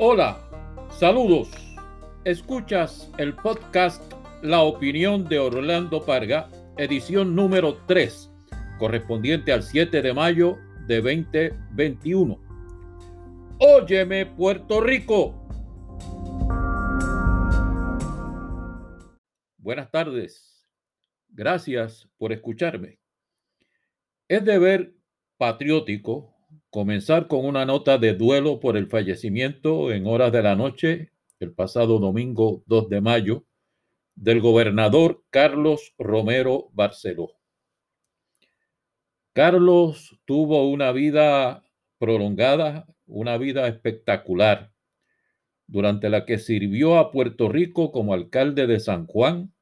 Hola, saludos. Escuchas el podcast La opinión de Orlando Parga, edición número 3, correspondiente al 7 de mayo de 2021. Óyeme, Puerto Rico. Buenas tardes. Gracias por escucharme. Es deber patriótico comenzar con una nota de duelo por el fallecimiento en horas de la noche, el pasado domingo 2 de mayo, del gobernador Carlos Romero Barceló. Carlos tuvo una vida prolongada, una vida espectacular, durante la que sirvió a Puerto Rico como alcalde de San Juan,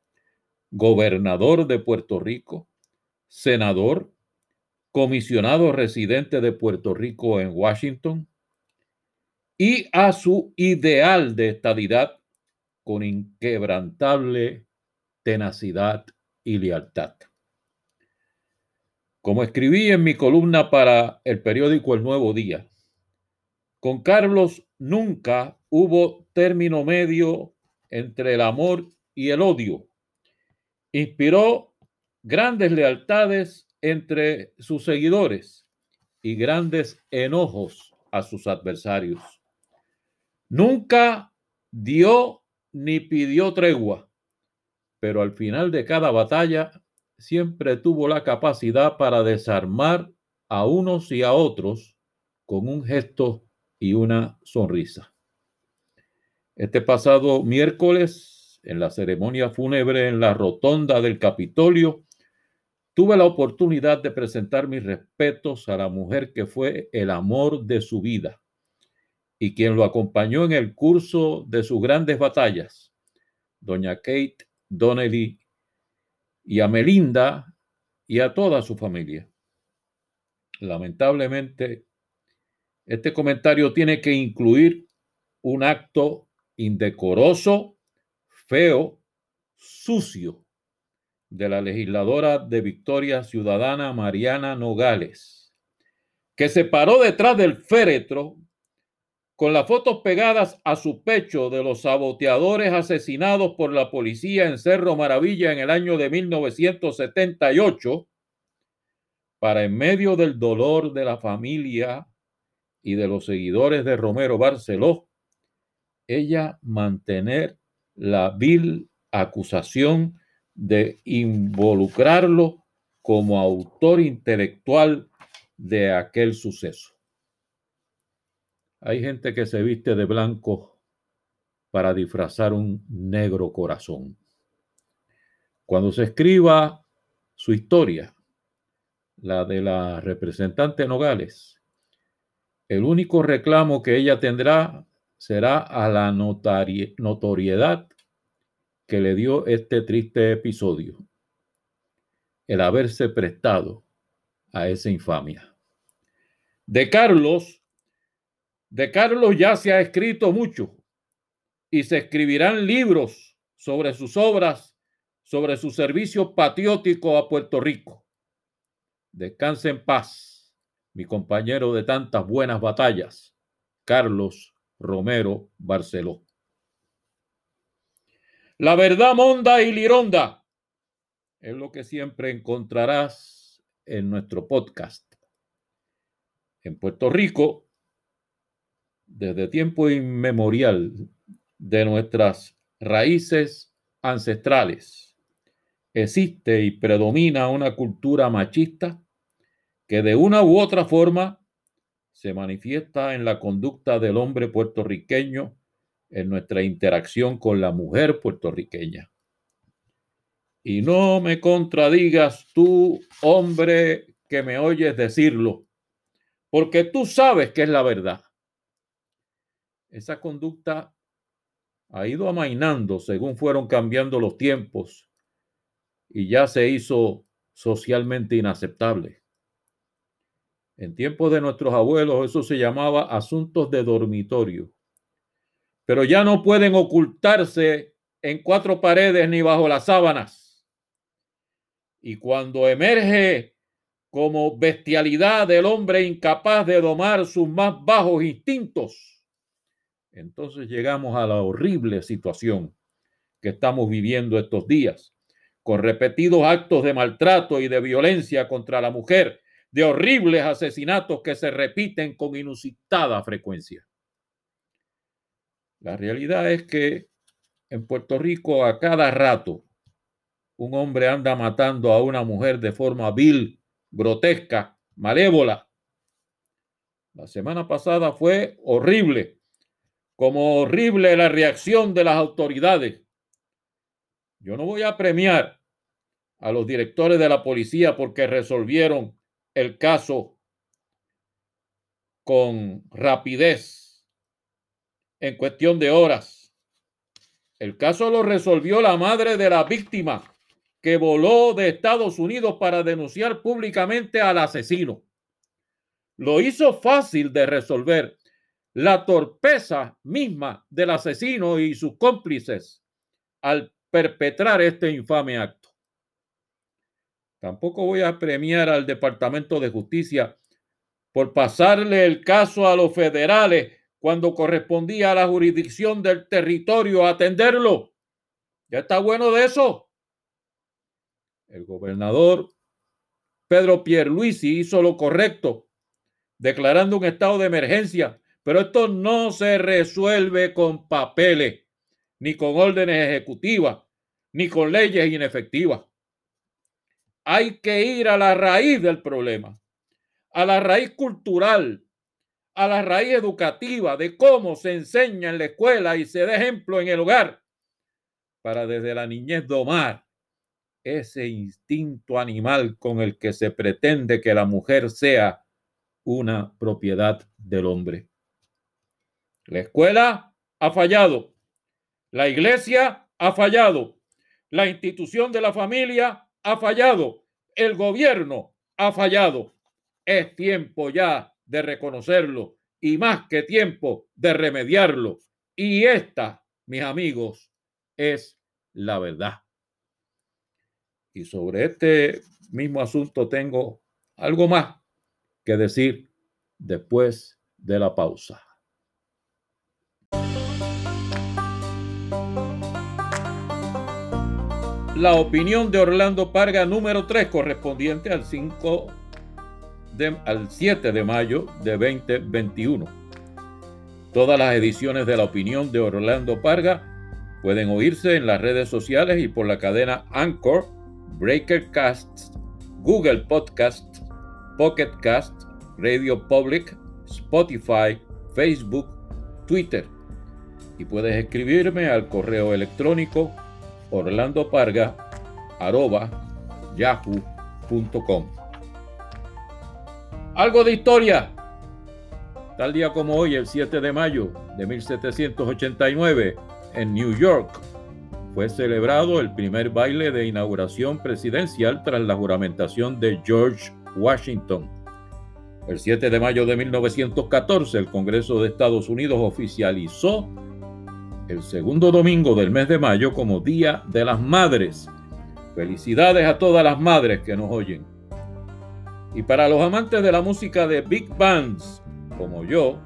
gobernador de Puerto Rico, senador, comisionado residente de Puerto Rico en Washington, y a su ideal de estadidad con inquebrantable tenacidad y lealtad. Como escribí en mi columna para el periódico El Nuevo Día, con Carlos nunca hubo término medio entre el amor y el odio. Inspiró grandes lealtades entre sus seguidores y grandes enojos a sus adversarios. Nunca dio ni pidió tregua, pero al final de cada batalla siempre tuvo la capacidad para desarmar a unos y a otros con un gesto y una sonrisa. Este pasado miércoles, en la ceremonia fúnebre en la rotonda del Capitolio, Tuve la oportunidad de presentar mis respetos a la mujer que fue el amor de su vida y quien lo acompañó en el curso de sus grandes batallas, doña Kate Donnelly, y a Melinda y a toda su familia. Lamentablemente, este comentario tiene que incluir un acto indecoroso, feo, sucio de la legisladora de Victoria Ciudadana Mariana Nogales, que se paró detrás del féretro con las fotos pegadas a su pecho de los saboteadores asesinados por la policía en Cerro Maravilla en el año de 1978, para en medio del dolor de la familia y de los seguidores de Romero Barceló, ella mantener la vil acusación de involucrarlo como autor intelectual de aquel suceso. Hay gente que se viste de blanco para disfrazar un negro corazón. Cuando se escriba su historia, la de la representante Nogales, el único reclamo que ella tendrá será a la notoriedad que le dio este triste episodio, el haberse prestado a esa infamia. De Carlos, de Carlos ya se ha escrito mucho y se escribirán libros sobre sus obras, sobre su servicio patriótico a Puerto Rico. Descanse en paz, mi compañero de tantas buenas batallas, Carlos Romero Barceló. La verdad monda y lironda es lo que siempre encontrarás en nuestro podcast. En Puerto Rico, desde tiempo inmemorial de nuestras raíces ancestrales, existe y predomina una cultura machista que de una u otra forma se manifiesta en la conducta del hombre puertorriqueño en nuestra interacción con la mujer puertorriqueña. Y no me contradigas tú, hombre, que me oyes decirlo, porque tú sabes que es la verdad. Esa conducta ha ido amainando según fueron cambiando los tiempos y ya se hizo socialmente inaceptable. En tiempos de nuestros abuelos eso se llamaba asuntos de dormitorio pero ya no pueden ocultarse en cuatro paredes ni bajo las sábanas. Y cuando emerge como bestialidad del hombre incapaz de domar sus más bajos instintos, entonces llegamos a la horrible situación que estamos viviendo estos días, con repetidos actos de maltrato y de violencia contra la mujer, de horribles asesinatos que se repiten con inusitada frecuencia. La realidad es que en Puerto Rico a cada rato un hombre anda matando a una mujer de forma vil, grotesca, malévola. La semana pasada fue horrible, como horrible la reacción de las autoridades. Yo no voy a premiar a los directores de la policía porque resolvieron el caso con rapidez en cuestión de horas. El caso lo resolvió la madre de la víctima que voló de Estados Unidos para denunciar públicamente al asesino. Lo hizo fácil de resolver la torpeza misma del asesino y sus cómplices al perpetrar este infame acto. Tampoco voy a premiar al Departamento de Justicia por pasarle el caso a los federales cuando correspondía a la jurisdicción del territorio atenderlo. Ya está bueno de eso. El gobernador Pedro Pierluisi hizo lo correcto, declarando un estado de emergencia, pero esto no se resuelve con papeles, ni con órdenes ejecutivas, ni con leyes inefectivas. Hay que ir a la raíz del problema, a la raíz cultural, a la raíz educativa de cómo se enseña en la escuela y se da ejemplo en el hogar, para desde la niñez domar ese instinto animal con el que se pretende que la mujer sea una propiedad del hombre. La escuela ha fallado, la iglesia ha fallado, la institución de la familia ha fallado, el gobierno ha fallado. Es tiempo ya de reconocerlo y más que tiempo de remediarlo. Y esta, mis amigos, es la verdad. Y sobre este mismo asunto tengo algo más que decir después de la pausa. La opinión de Orlando Parga número 3 correspondiente al 5 al 7 de mayo de 2021. Todas las ediciones de la opinión de Orlando Parga pueden oírse en las redes sociales y por la cadena Anchor Breaker Cast, Google Podcast, Pocket Cast, Radio Public, Spotify, Facebook, Twitter. Y puedes escribirme al correo electrónico orlandoparga.yahoo.com. Algo de historia. Tal día como hoy, el 7 de mayo de 1789, en New York, fue celebrado el primer baile de inauguración presidencial tras la juramentación de George Washington. El 7 de mayo de 1914, el Congreso de Estados Unidos oficializó el segundo domingo del mes de mayo como Día de las Madres. Felicidades a todas las madres que nos oyen. Y para los amantes de la música de big bands, como yo,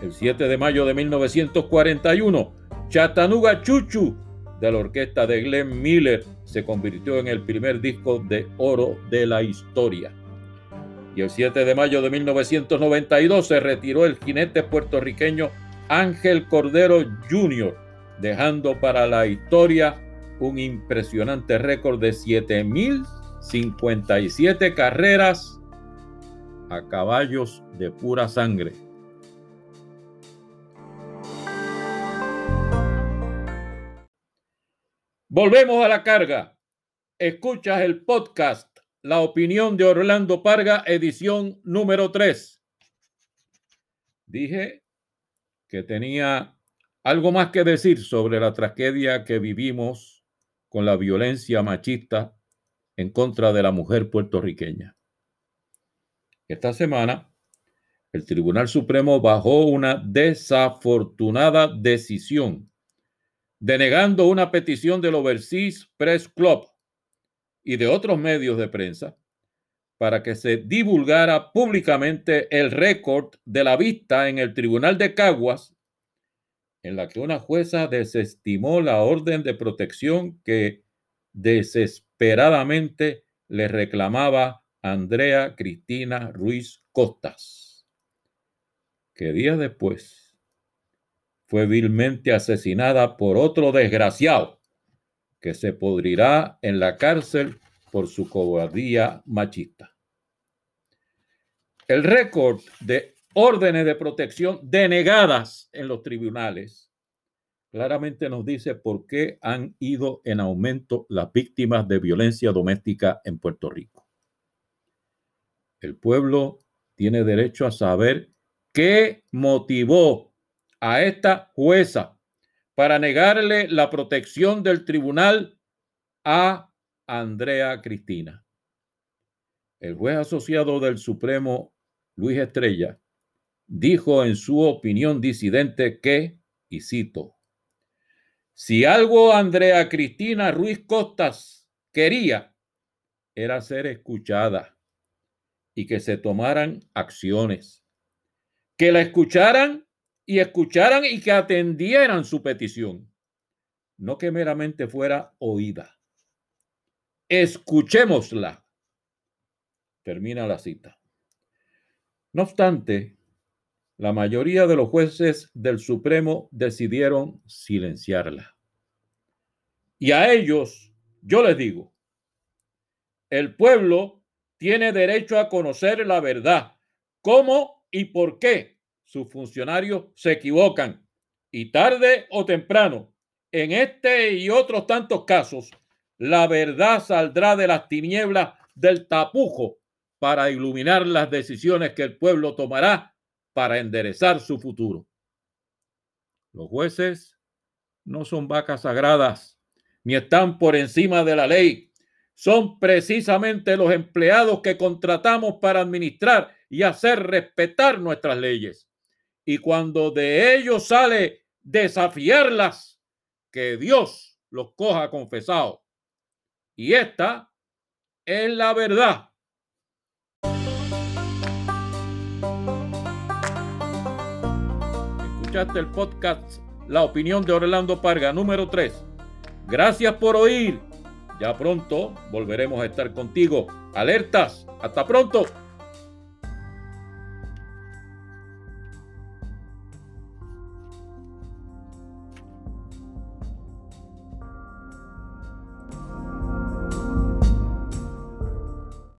el 7 de mayo de 1941, Chattanooga Chuchu de la orquesta de Glenn Miller se convirtió en el primer disco de oro de la historia. Y el 7 de mayo de 1992 se retiró el jinete puertorriqueño Ángel Cordero Jr., dejando para la historia un impresionante récord de 7.057 carreras a caballos de pura sangre. Volvemos a la carga. Escuchas el podcast La opinión de Orlando Parga, edición número 3. Dije que tenía algo más que decir sobre la tragedia que vivimos con la violencia machista en contra de la mujer puertorriqueña. Esta semana, el Tribunal Supremo bajó una desafortunada decisión denegando una petición del Overseas Press Club y de otros medios de prensa para que se divulgara públicamente el récord de la vista en el Tribunal de Caguas en la que una jueza desestimó la orden de protección que desesperadamente le reclamaba Andrea Cristina Ruiz Costas, que días después fue vilmente asesinada por otro desgraciado que se podrirá en la cárcel por su cobardía machista. El récord de órdenes de protección denegadas en los tribunales claramente nos dice por qué han ido en aumento las víctimas de violencia doméstica en Puerto Rico. El pueblo tiene derecho a saber qué motivó a esta jueza para negarle la protección del tribunal a Andrea Cristina. El juez asociado del Supremo, Luis Estrella, dijo en su opinión disidente que, y cito, si algo Andrea Cristina Ruiz Costas quería era ser escuchada y que se tomaran acciones, que la escucharan y escucharan y que atendieran su petición, no que meramente fuera oída. Escuchémosla. Termina la cita. No obstante, la mayoría de los jueces del Supremo decidieron silenciarla. Y a ellos, yo les digo, el pueblo tiene derecho a conocer la verdad, cómo y por qué sus funcionarios se equivocan. Y tarde o temprano, en este y otros tantos casos, la verdad saldrá de las tinieblas del tapujo para iluminar las decisiones que el pueblo tomará para enderezar su futuro. Los jueces no son vacas sagradas ni están por encima de la ley. Son precisamente los empleados que contratamos para administrar y hacer respetar nuestras leyes. Y cuando de ellos sale desafiarlas, que Dios los coja confesados. Y esta es la verdad. el podcast La opinión de Orlando Parga número 3. Gracias por oír. Ya pronto volveremos a estar contigo. Alertas. Hasta pronto.